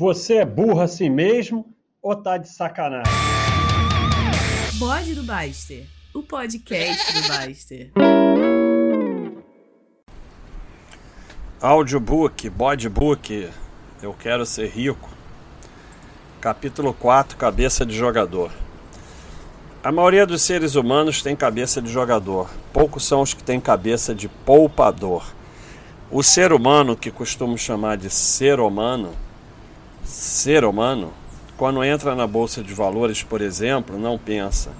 Você é burro assim mesmo ou tá de sacanagem? Bode do Baster, o podcast do Baster. Audiobook, Bodebook, Eu Quero Ser Rico. Capítulo 4 Cabeça de Jogador. A maioria dos seres humanos tem cabeça de jogador, poucos são os que têm cabeça de poupador. O ser humano, que costumo chamar de ser humano, ser humano, quando entra na bolsa de valores, por exemplo, não pensa: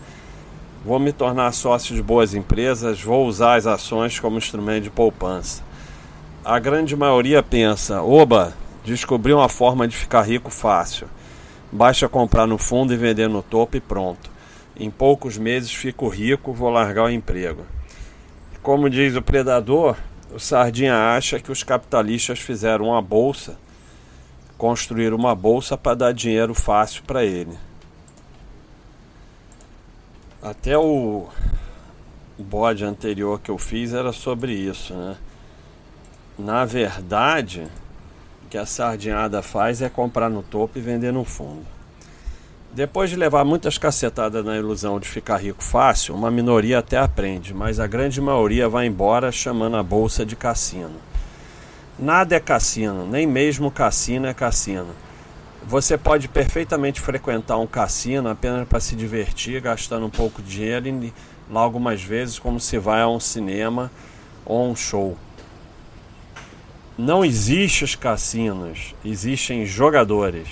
vou me tornar sócio de boas empresas, vou usar as ações como instrumento de poupança. A grande maioria pensa: oba, descobri uma forma de ficar rico fácil. Basta comprar no fundo e vender no topo e pronto. Em poucos meses fico rico, vou largar o emprego. Como diz o predador, o Sardinha acha que os capitalistas fizeram uma bolsa, construíram uma bolsa para dar dinheiro fácil para ele. Até o, o bode anterior que eu fiz era sobre isso, né? Na verdade, o que a sardinhada faz é comprar no topo e vender no fundo. Depois de levar muitas cacetadas na ilusão de ficar rico fácil, uma minoria até aprende, mas a grande maioria vai embora chamando a bolsa de cassino. Nada é cassino, nem mesmo cassino é cassino. Você pode perfeitamente frequentar um cassino apenas para se divertir, gastando um pouco de dinheiro e lá algumas vezes como se vai a um cinema ou um show. Não existem os cassinos, existem jogadores.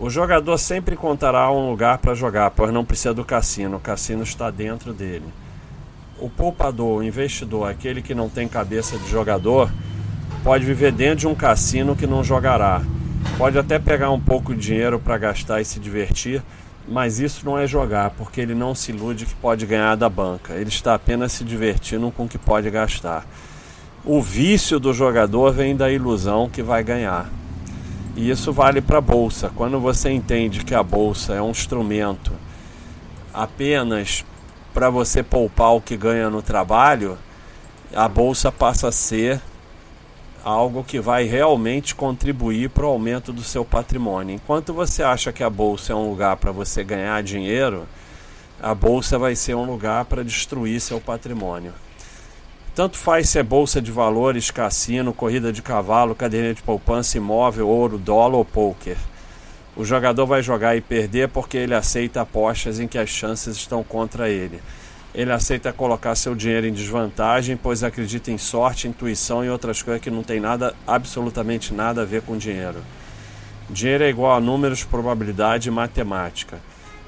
O jogador sempre encontrará um lugar para jogar, pois não precisa do cassino, o cassino está dentro dele. O poupador, o investidor, aquele que não tem cabeça de jogador, pode viver dentro de um cassino que não jogará. Pode até pegar um pouco de dinheiro para gastar e se divertir, mas isso não é jogar, porque ele não se ilude que pode ganhar da banca. Ele está apenas se divertindo com o que pode gastar. O vício do jogador vem da ilusão que vai ganhar. E isso vale para a bolsa. Quando você entende que a bolsa é um instrumento apenas para você poupar o que ganha no trabalho, a bolsa passa a ser algo que vai realmente contribuir para o aumento do seu patrimônio. Enquanto você acha que a bolsa é um lugar para você ganhar dinheiro, a bolsa vai ser um lugar para destruir seu patrimônio. Tanto faz se é bolsa de valores, cassino, corrida de cavalo, cadeira de poupança, imóvel, ouro, dólar ou poker. O jogador vai jogar e perder porque ele aceita apostas em que as chances estão contra ele. Ele aceita colocar seu dinheiro em desvantagem, pois acredita em sorte, intuição e outras coisas que não tem nada, absolutamente nada a ver com dinheiro. Dinheiro é igual a números, probabilidade e matemática.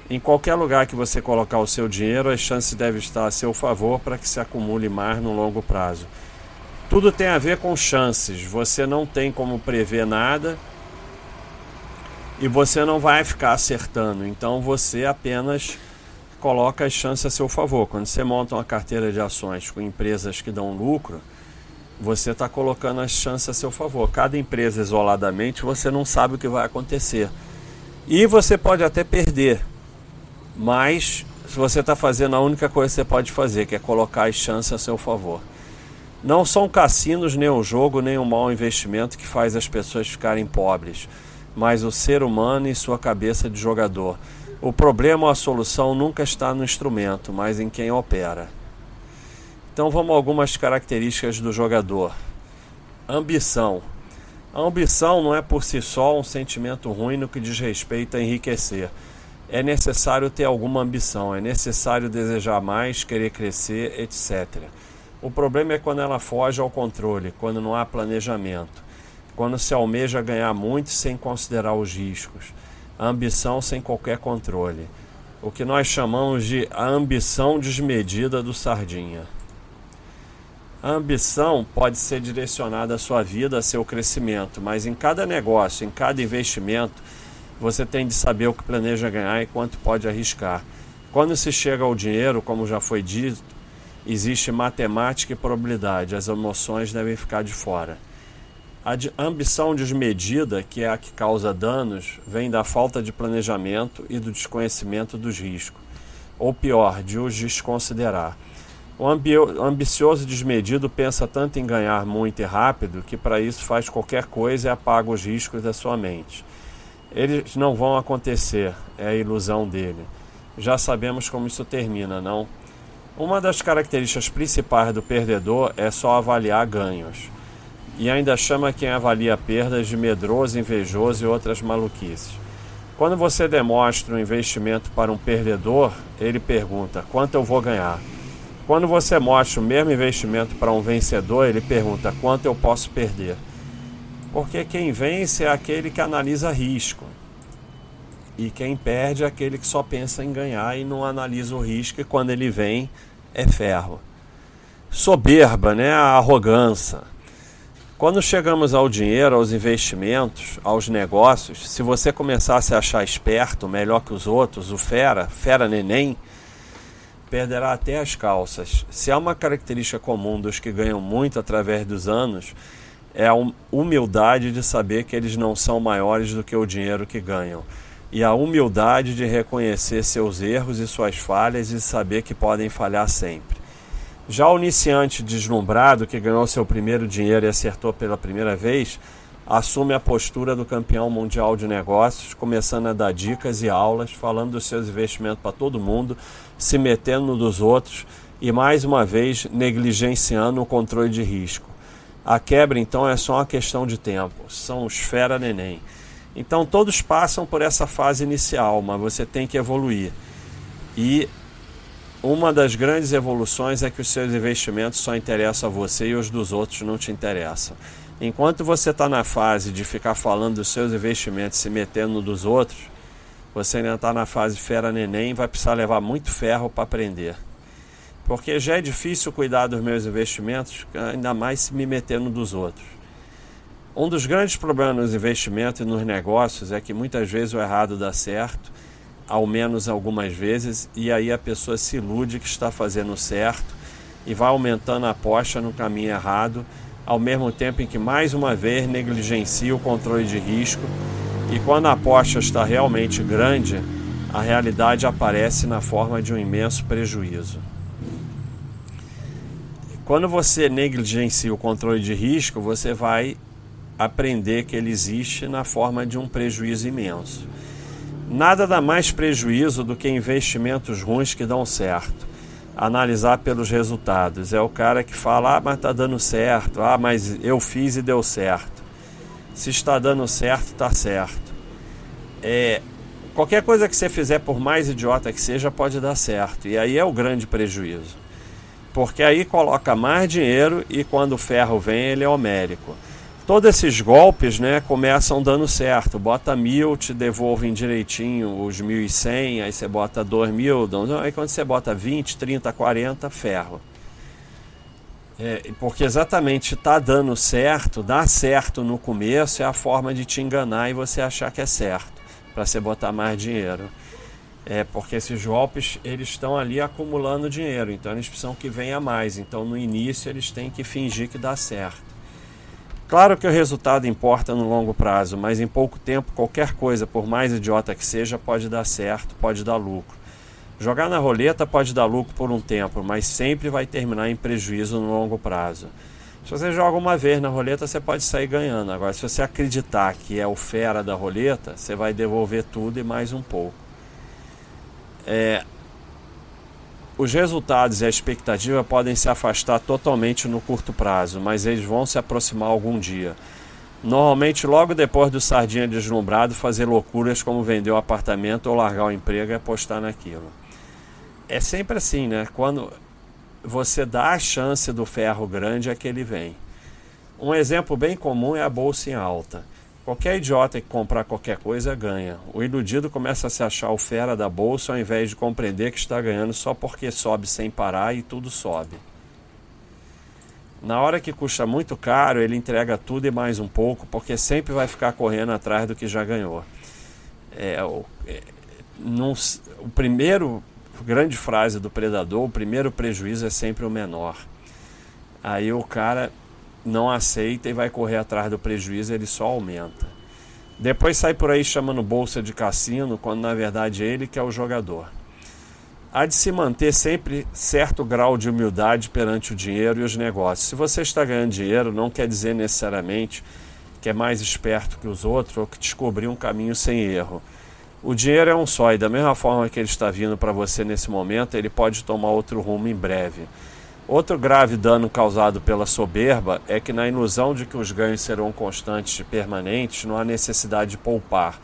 Em qualquer lugar que você colocar o seu dinheiro, as chances devem estar a seu favor para que se acumule mais no longo prazo. Tudo tem a ver com chances. Você não tem como prever nada e você não vai ficar acertando. Então você apenas coloca as chances a seu favor. Quando você monta uma carteira de ações com empresas que dão lucro, você está colocando as chances a seu favor. Cada empresa isoladamente você não sabe o que vai acontecer. E você pode até perder, mas se você está fazendo a única coisa que você pode fazer, que é colocar as chances a seu favor. Não são cassinos, nem o jogo, nem o mau investimento que faz as pessoas ficarem pobres, mas o ser humano e sua cabeça de jogador. O problema ou a solução nunca está no instrumento, mas em quem opera. Então vamos a algumas características do jogador. Ambição. A ambição não é por si só um sentimento ruim no que diz respeito a enriquecer é necessário ter alguma ambição, é necessário desejar mais, querer crescer, etc. O problema é quando ela foge ao controle, quando não há planejamento, quando se almeja ganhar muito sem considerar os riscos, a ambição sem qualquer controle. O que nós chamamos de a ambição desmedida do sardinha. A ambição pode ser direcionada à sua vida, a seu crescimento, mas em cada negócio, em cada investimento, você tem de saber o que planeja ganhar e quanto pode arriscar. Quando se chega ao dinheiro, como já foi dito, existe matemática e probabilidade, as emoções devem ficar de fora. A ambição desmedida, que é a que causa danos, vem da falta de planejamento e do desconhecimento dos riscos, ou pior, de os desconsiderar. O ambicioso desmedido pensa tanto em ganhar muito e rápido que para isso faz qualquer coisa e apaga os riscos da sua mente. Eles não vão acontecer, é a ilusão dele. Já sabemos como isso termina, não? Uma das características principais do perdedor é só avaliar ganhos. E ainda chama quem avalia perdas de medroso, invejoso e outras maluquices. Quando você demonstra um investimento para um perdedor, ele pergunta: quanto eu vou ganhar? Quando você mostra o mesmo investimento para um vencedor, ele pergunta quanto eu posso perder. Porque quem vence é aquele que analisa risco. E quem perde é aquele que só pensa em ganhar e não analisa o risco, e quando ele vem, é ferro. Soberba, né? A arrogância. Quando chegamos ao dinheiro, aos investimentos, aos negócios, se você começar a achar esperto, melhor que os outros, o fera, fera neném, perderá até as calças. Se há uma característica comum dos que ganham muito através dos anos, é a humildade de saber que eles não são maiores do que o dinheiro que ganham. E a humildade de reconhecer seus erros e suas falhas e saber que podem falhar sempre. Já o iniciante deslumbrado que ganhou seu primeiro dinheiro e acertou pela primeira vez, assume a postura do campeão mundial de negócios, começando a dar dicas e aulas, falando dos seus investimentos para todo mundo, se metendo no dos outros e mais uma vez negligenciando o controle de risco. A quebra então é só uma questão de tempo, são os fera neném. Então todos passam por essa fase inicial, mas você tem que evoluir. E uma das grandes evoluções é que os seus investimentos só interessam a você e os dos outros não te interessam. Enquanto você está na fase de ficar falando dos seus investimentos, se metendo dos outros, você ainda está na fase fera neném e vai precisar levar muito ferro para aprender. Porque já é difícil cuidar dos meus investimentos, ainda mais se me metendo dos outros. Um dos grandes problemas nos investimentos e nos negócios é que muitas vezes o errado dá certo, ao menos algumas vezes, e aí a pessoa se ilude que está fazendo certo e vai aumentando a aposta no caminho errado ao mesmo tempo em que mais uma vez negligencia o controle de risco e quando a aposta está realmente grande, a realidade aparece na forma de um imenso prejuízo. Quando você negligencia o controle de risco, você vai aprender que ele existe na forma de um prejuízo imenso. Nada dá mais prejuízo do que investimentos ruins que dão certo analisar pelos resultados. É o cara que fala, ah, mas está dando certo, ah, mas eu fiz e deu certo. Se está dando certo, está certo. É, qualquer coisa que você fizer, por mais idiota que seja, pode dar certo. E aí é o grande prejuízo. Porque aí coloca mais dinheiro e quando o ferro vem, ele é homérico todos esses golpes né, começam dando certo. Bota mil, te devolvem direitinho os 1.100, aí você bota 2 mil, aí quando você bota 20, 30, 40, ferro. É, porque exatamente está dando certo, dá certo no começo, é a forma de te enganar e você achar que é certo, para você botar mais dinheiro. É porque esses golpes eles estão ali acumulando dinheiro, então eles precisam que venha mais. Então no início eles têm que fingir que dá certo. Claro que o resultado importa no longo prazo, mas em pouco tempo qualquer coisa, por mais idiota que seja, pode dar certo, pode dar lucro. Jogar na roleta pode dar lucro por um tempo, mas sempre vai terminar em prejuízo no longo prazo. Se você joga uma vez na roleta, você pode sair ganhando. Agora, se você acreditar que é o fera da roleta, você vai devolver tudo e mais um pouco. É, os resultados e a expectativa podem se afastar totalmente no curto prazo, mas eles vão se aproximar algum dia. Normalmente, logo depois do sardinha deslumbrado, fazer loucuras como vender o um apartamento ou largar o emprego e apostar naquilo. É sempre assim, né? Quando você dá a chance do ferro grande, é que ele vem. Um exemplo bem comum é a bolsa em alta. Qualquer idiota que comprar qualquer coisa ganha. O iludido começa a se achar o fera da bolsa ao invés de compreender que está ganhando só porque sobe sem parar e tudo sobe. Na hora que custa muito caro, ele entrega tudo e mais um pouco, porque sempre vai ficar correndo atrás do que já ganhou. É, o, é, o primeiro grande frase do predador, o primeiro prejuízo é sempre o menor. Aí o cara não aceita e vai correr atrás do prejuízo, ele só aumenta. Depois sai por aí chamando bolsa de cassino, quando na verdade é ele que é o jogador. há de se manter sempre certo grau de humildade perante o dinheiro e os negócios. Se você está ganhando dinheiro, não quer dizer necessariamente que é mais esperto que os outros ou que descobriu um caminho sem erro. O dinheiro é um só e da mesma forma que ele está vindo para você nesse momento, ele pode tomar outro rumo em breve. Outro grave dano causado pela soberba é que, na ilusão de que os ganhos serão constantes e permanentes, não há necessidade de poupar.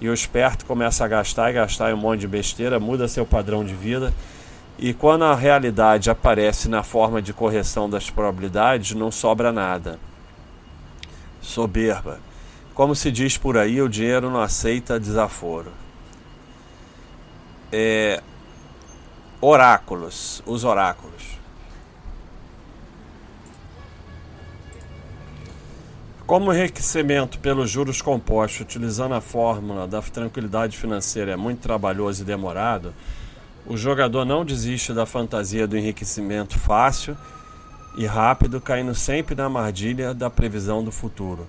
E o esperto começa a gastar e gastar um monte de besteira, muda seu padrão de vida. E quando a realidade aparece na forma de correção das probabilidades, não sobra nada. Soberba. Como se diz por aí, o dinheiro não aceita desaforo. É... Oráculos. Os oráculos. Como o enriquecimento pelos juros compostos, utilizando a fórmula da tranquilidade financeira, é muito trabalhoso e demorado, o jogador não desiste da fantasia do enriquecimento fácil e rápido, caindo sempre na armadilha da previsão do futuro.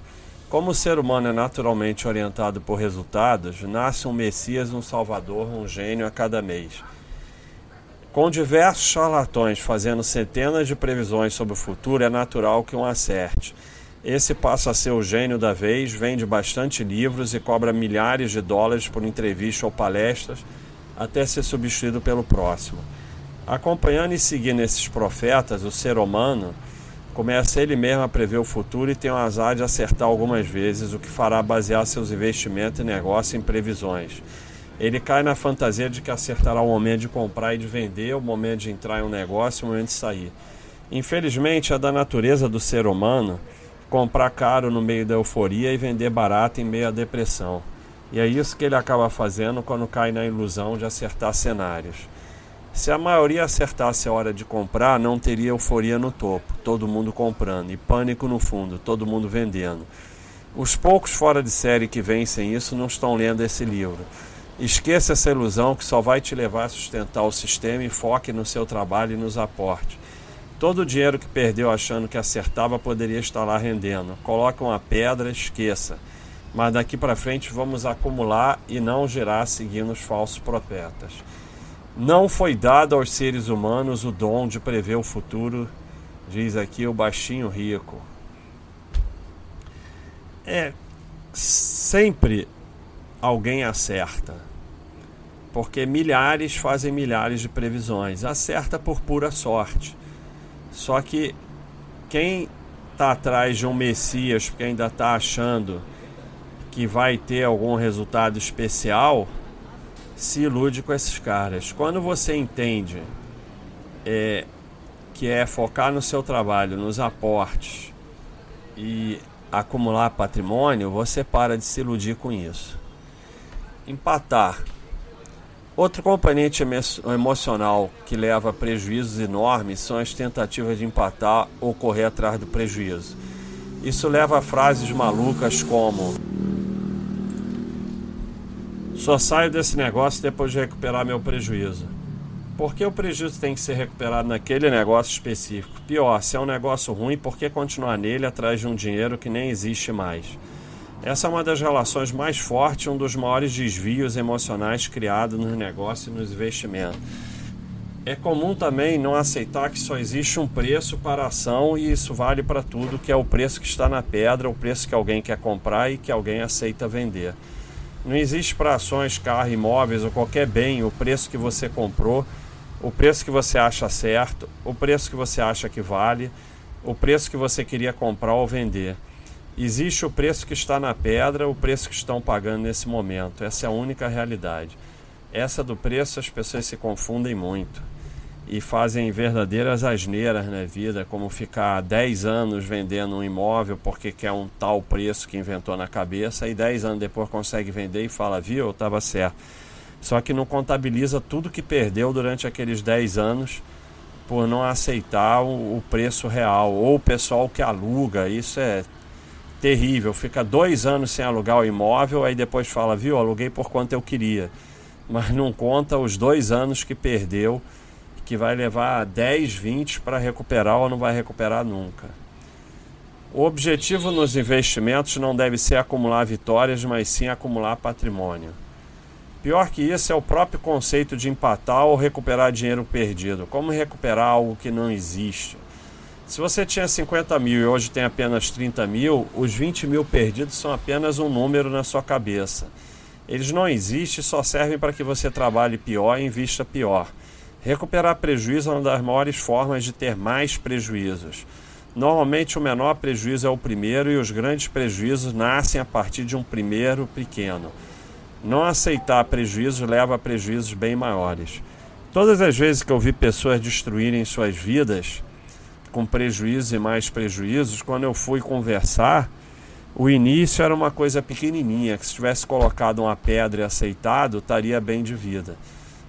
Como o ser humano é naturalmente orientado por resultados, nasce um Messias, um Salvador, um gênio a cada mês. Com diversos charlatões fazendo centenas de previsões sobre o futuro, é natural que um acerte. Esse passa a ser o gênio da vez, vende bastante livros e cobra milhares de dólares por entrevista ou palestras, até ser substituído pelo próximo. Acompanhando e seguindo esses profetas, o ser humano começa ele mesmo a prever o futuro e tem o azar de acertar algumas vezes, o que fará basear seus investimentos e negócios em previsões. Ele cai na fantasia de que acertará o momento de comprar e de vender, o momento de entrar em um negócio e o momento de sair. Infelizmente, é da natureza do ser humano comprar caro no meio da euforia e vender barato em meio à depressão. E é isso que ele acaba fazendo quando cai na ilusão de acertar cenários. Se a maioria acertasse a hora de comprar, não teria euforia no topo, todo mundo comprando, e pânico no fundo, todo mundo vendendo. Os poucos fora de série que vencem isso não estão lendo esse livro. Esqueça essa ilusão que só vai te levar a sustentar o sistema e foque no seu trabalho e nos aportes. Todo o dinheiro que perdeu achando que acertava poderia estar lá rendendo. Coloque uma pedra, esqueça. Mas daqui para frente vamos acumular e não girar seguindo os falsos profetas. Não foi dado aos seres humanos o dom de prever o futuro, diz aqui o baixinho rico. É sempre alguém acerta. Porque milhares fazem milhares de previsões. Acerta por pura sorte. Só que quem está atrás de um Messias, porque ainda está achando que vai ter algum resultado especial, se ilude com esses caras. Quando você entende é, que é focar no seu trabalho, nos aportes e acumular patrimônio, você para de se iludir com isso. Empatar Outro componente emocional que leva a prejuízos enormes são as tentativas de empatar ou correr atrás do prejuízo. Isso leva a frases malucas como: Só saio desse negócio depois de recuperar meu prejuízo. Por que o prejuízo tem que ser recuperado naquele negócio específico? Pior, se é um negócio ruim, por que continuar nele atrás de um dinheiro que nem existe mais? Essa é uma das relações mais fortes, um dos maiores desvios emocionais criados nos negócios e nos investimentos. É comum também não aceitar que só existe um preço para a ação e isso vale para tudo, que é o preço que está na pedra, o preço que alguém quer comprar e que alguém aceita vender. Não existe para ações, carro, imóveis ou qualquer bem o preço que você comprou, o preço que você acha certo, o preço que você acha que vale, o preço que você queria comprar ou vender. Existe o preço que está na pedra, o preço que estão pagando nesse momento. Essa é a única realidade. Essa do preço as pessoas se confundem muito e fazem verdadeiras asneiras na vida, como ficar 10 anos vendendo um imóvel porque quer um tal preço que inventou na cabeça e 10 anos depois consegue vender e fala, viu, eu estava certo. Só que não contabiliza tudo que perdeu durante aqueles 10 anos por não aceitar o, o preço real. Ou o pessoal que aluga, isso é terrível. Fica dois anos sem alugar o imóvel, aí depois fala, viu, aluguei por quanto eu queria. Mas não conta os dois anos que perdeu, que vai levar 10, 20 para recuperar ou não vai recuperar nunca. O objetivo nos investimentos não deve ser acumular vitórias, mas sim acumular patrimônio. Pior que isso é o próprio conceito de empatar ou recuperar dinheiro perdido. Como recuperar algo que não existe? Se você tinha 50 mil e hoje tem apenas 30 mil, os 20 mil perdidos são apenas um número na sua cabeça. Eles não existem, só servem para que você trabalhe pior e invista pior. Recuperar prejuízo é uma das maiores formas de ter mais prejuízos. Normalmente, o menor prejuízo é o primeiro e os grandes prejuízos nascem a partir de um primeiro pequeno. Não aceitar prejuízos leva a prejuízos bem maiores. Todas as vezes que eu vi pessoas destruírem suas vidas com prejuízos e mais prejuízos, quando eu fui conversar, o início era uma coisa pequenininha, que se tivesse colocado uma pedra e aceitado, estaria bem de vida.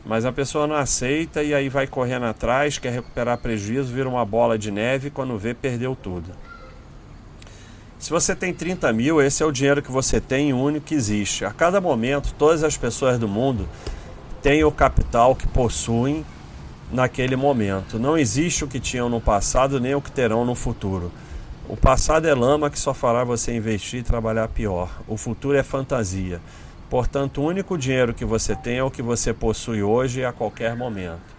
Mas a pessoa não aceita e aí vai correndo atrás, quer recuperar prejuízo, vira uma bola de neve e quando vê, perdeu tudo. Se você tem 30 mil, esse é o dinheiro que você tem e o único que existe. A cada momento, todas as pessoas do mundo têm o capital que possuem naquele momento. Não existe o que tinham no passado nem o que terão no futuro. O passado é lama que só fará você investir e trabalhar pior. O futuro é fantasia. Portanto, o único dinheiro que você tem é o que você possui hoje e a qualquer momento.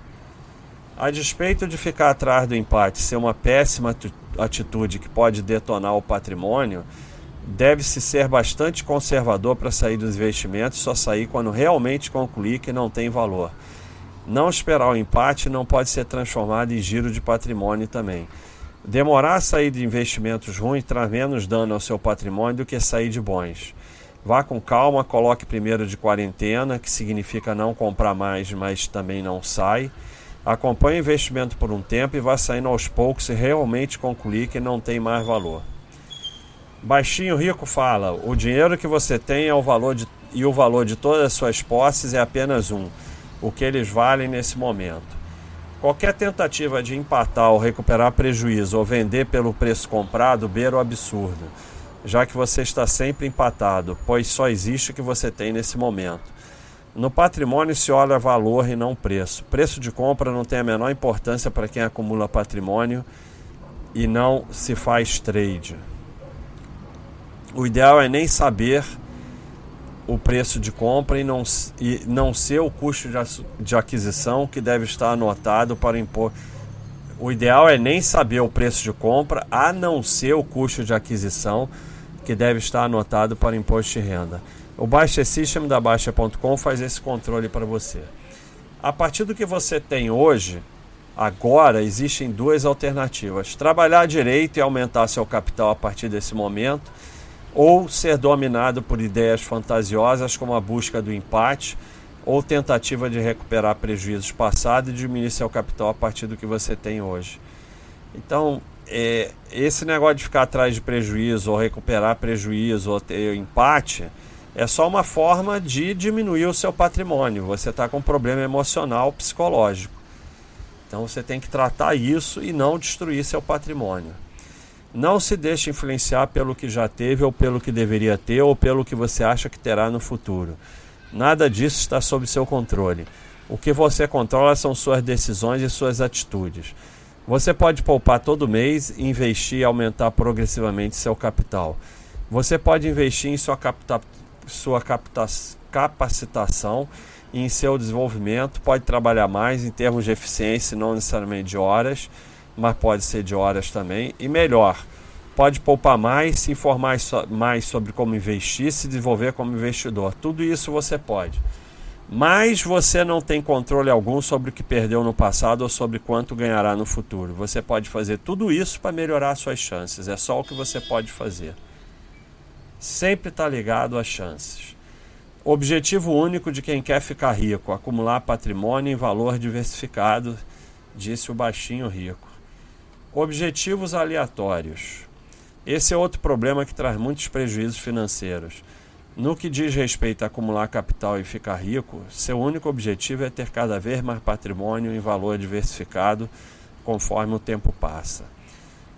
A despeito de ficar atrás do empate ser uma péssima atitude que pode detonar o patrimônio, deve-se ser bastante conservador para sair dos investimentos, só sair quando realmente concluir que não tem valor. Não esperar o empate não pode ser transformado em giro de patrimônio também. Demorar a sair de investimentos ruins traz menos dano ao seu patrimônio do que sair de bons. Vá com calma, coloque primeiro de quarentena, que significa não comprar mais, mas também não sai. Acompanhe o investimento por um tempo e vá saindo aos poucos se realmente concluir que não tem mais valor. Baixinho Rico fala: o dinheiro que você tem é o valor de, e o valor de todas as suas posses é apenas um, o que eles valem nesse momento. Qualquer tentativa de empatar ou recuperar prejuízo ou vender pelo preço comprado beira o absurdo, já que você está sempre empatado, pois só existe o que você tem nesse momento. No patrimônio se olha valor e não preço. Preço de compra não tem a menor importância para quem acumula patrimônio e não se faz trade. O ideal é nem saber o preço de compra e não, e não ser o custo de, de aquisição que deve estar anotado para impor. O ideal é nem saber o preço de compra, a não ser o custo de aquisição que deve estar anotado para imposto de renda. O Baixa System da Baixa.com faz esse controle para você. A partir do que você tem hoje, agora existem duas alternativas: trabalhar direito e aumentar seu capital a partir desse momento, ou ser dominado por ideias fantasiosas como a busca do empate ou tentativa de recuperar prejuízos passados e diminuir seu capital a partir do que você tem hoje. Então, é, esse negócio de ficar atrás de prejuízo ou recuperar prejuízo ou ter empate é só uma forma de diminuir o seu patrimônio. Você está com um problema emocional, psicológico. Então você tem que tratar isso e não destruir seu patrimônio. Não se deixe influenciar pelo que já teve ou pelo que deveria ter ou pelo que você acha que terá no futuro. Nada disso está sob seu controle. O que você controla são suas decisões e suas atitudes. Você pode poupar todo mês investir e aumentar progressivamente seu capital. Você pode investir em sua capta sua capacitação e em seu desenvolvimento. Pode trabalhar mais em termos de eficiência, não necessariamente de horas, mas pode ser de horas também. E melhor, pode poupar mais, se informar mais sobre como investir, se desenvolver como investidor. Tudo isso você pode. Mas você não tem controle algum sobre o que perdeu no passado ou sobre quanto ganhará no futuro. Você pode fazer tudo isso para melhorar suas chances. É só o que você pode fazer sempre está ligado às chances. Objetivo único de quem quer ficar rico: acumular patrimônio em valor diversificado, disse o baixinho rico. Objetivos aleatórios. Esse é outro problema que traz muitos prejuízos financeiros. No que diz respeito a acumular capital e ficar rico, seu único objetivo é ter cada vez mais patrimônio em valor diversificado conforme o tempo passa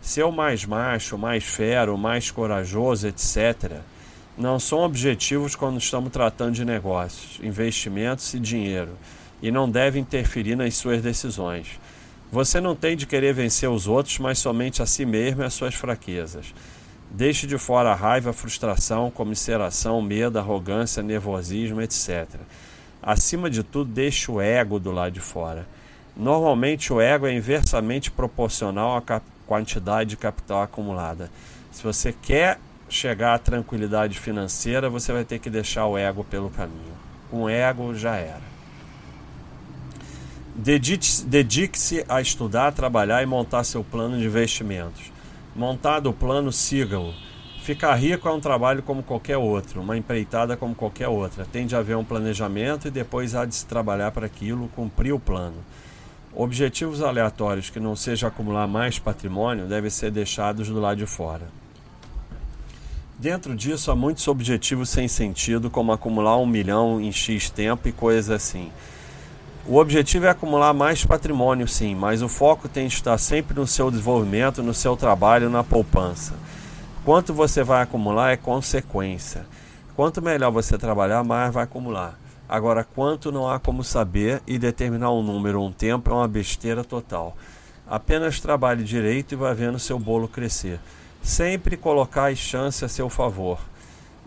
ser o mais macho, mais fero, mais corajoso, etc., não são objetivos quando estamos tratando de negócios, investimentos e dinheiro, e não devem interferir nas suas decisões. Você não tem de querer vencer os outros, mas somente a si mesmo e as suas fraquezas. Deixe de fora a raiva, a frustração, comiseração, medo, arrogância, nervosismo, etc. Acima de tudo, deixe o ego do lado de fora. Normalmente, o ego é inversamente proporcional à quantidade de capital acumulada. Se você quer chegar à tranquilidade financeira, você vai ter que deixar o ego pelo caminho. Com ego já era. Dedique-se a estudar, trabalhar e montar seu plano de investimentos. Montado o plano, siga-o. Ficar rico é um trabalho como qualquer outro, uma empreitada como qualquer outra. Tem de haver um planejamento e depois há de se trabalhar para aquilo, cumprir o plano. Objetivos aleatórios que não seja acumular mais patrimônio devem ser deixados do lado de fora. Dentro disso há muitos objetivos sem sentido, como acumular um milhão em X tempo e coisas assim. O objetivo é acumular mais patrimônio, sim, mas o foco tem de estar sempre no seu desenvolvimento, no seu trabalho, na poupança. Quanto você vai acumular é consequência. Quanto melhor você trabalhar, mais vai acumular. Agora, quanto não há como saber e determinar um número ou um tempo é uma besteira total. Apenas trabalhe direito e vai vendo seu bolo crescer. Sempre colocar as chances a seu favor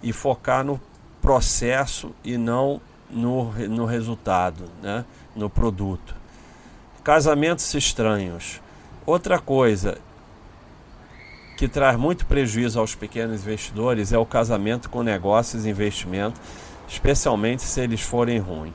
e focar no processo e não no, no resultado, né? no produto. Casamentos estranhos. Outra coisa que traz muito prejuízo aos pequenos investidores é o casamento com negócios e investimentos, especialmente se eles forem ruins.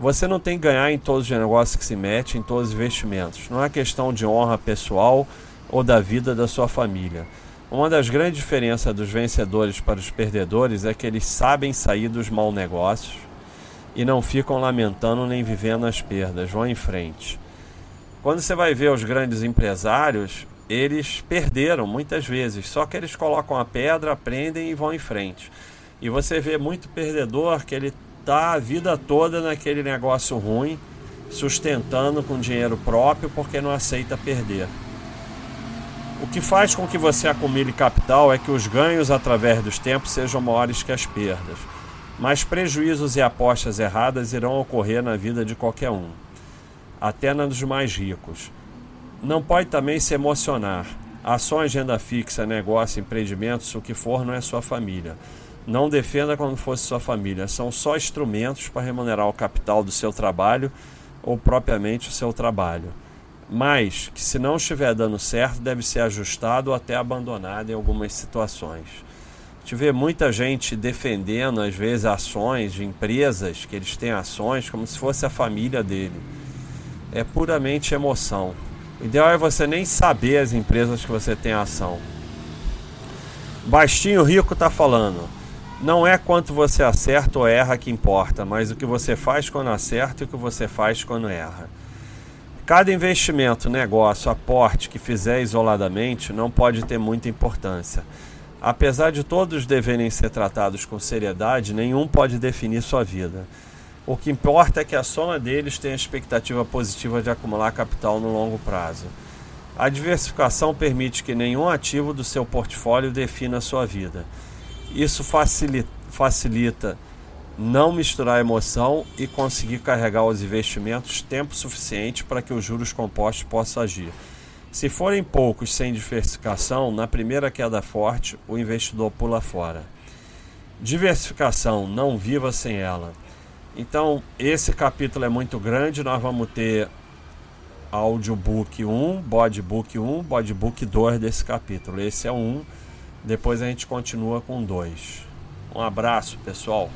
Você não tem que ganhar em todos os negócios que se mete, em todos os investimentos. Não é questão de honra pessoal ou da vida da sua família. Uma das grandes diferenças dos vencedores para os perdedores é que eles sabem sair dos maus negócios e não ficam lamentando nem vivendo as perdas, vão em frente. Quando você vai ver os grandes empresários, eles perderam muitas vezes, só que eles colocam a pedra, aprendem e vão em frente. E você vê muito perdedor que ele tá a vida toda naquele negócio ruim, sustentando com dinheiro próprio porque não aceita perder. O que faz com que você acumule capital é que os ganhos através dos tempos sejam maiores que as perdas. Mas prejuízos e apostas erradas irão ocorrer na vida de qualquer um, até na dos mais ricos. Não pode também se emocionar. Ações, renda fixa, negócio, empreendimentos, o que for, não é sua família. Não defenda como fosse sua família. São só instrumentos para remunerar o capital do seu trabalho ou propriamente o seu trabalho mas que se não estiver dando certo deve ser ajustado ou até abandonado em algumas situações. Gente vê muita gente defendendo às vezes ações de empresas que eles têm ações como se fosse a família dele. É puramente emoção. O ideal é você nem saber as empresas que você tem ação. Bastinho Rico está falando. Não é quanto você acerta ou erra que importa, mas o que você faz quando acerta e o que você faz quando erra. Cada investimento, negócio, aporte que fizer isoladamente não pode ter muita importância. Apesar de todos deverem ser tratados com seriedade, nenhum pode definir sua vida. O que importa é que a soma deles tenha expectativa positiva de acumular capital no longo prazo. A diversificação permite que nenhum ativo do seu portfólio defina a sua vida. Isso facilita, facilita não misturar emoção e conseguir carregar os investimentos tempo suficiente para que os juros compostos possam agir. Se forem poucos sem diversificação, na primeira queda forte, o investidor pula fora. Diversificação, não viva sem ela. Então, esse capítulo é muito grande, nós vamos ter audiobook 1, bodbook 1, bodbook 2 desse capítulo. Esse é 1, depois a gente continua com 2. Um abraço, pessoal.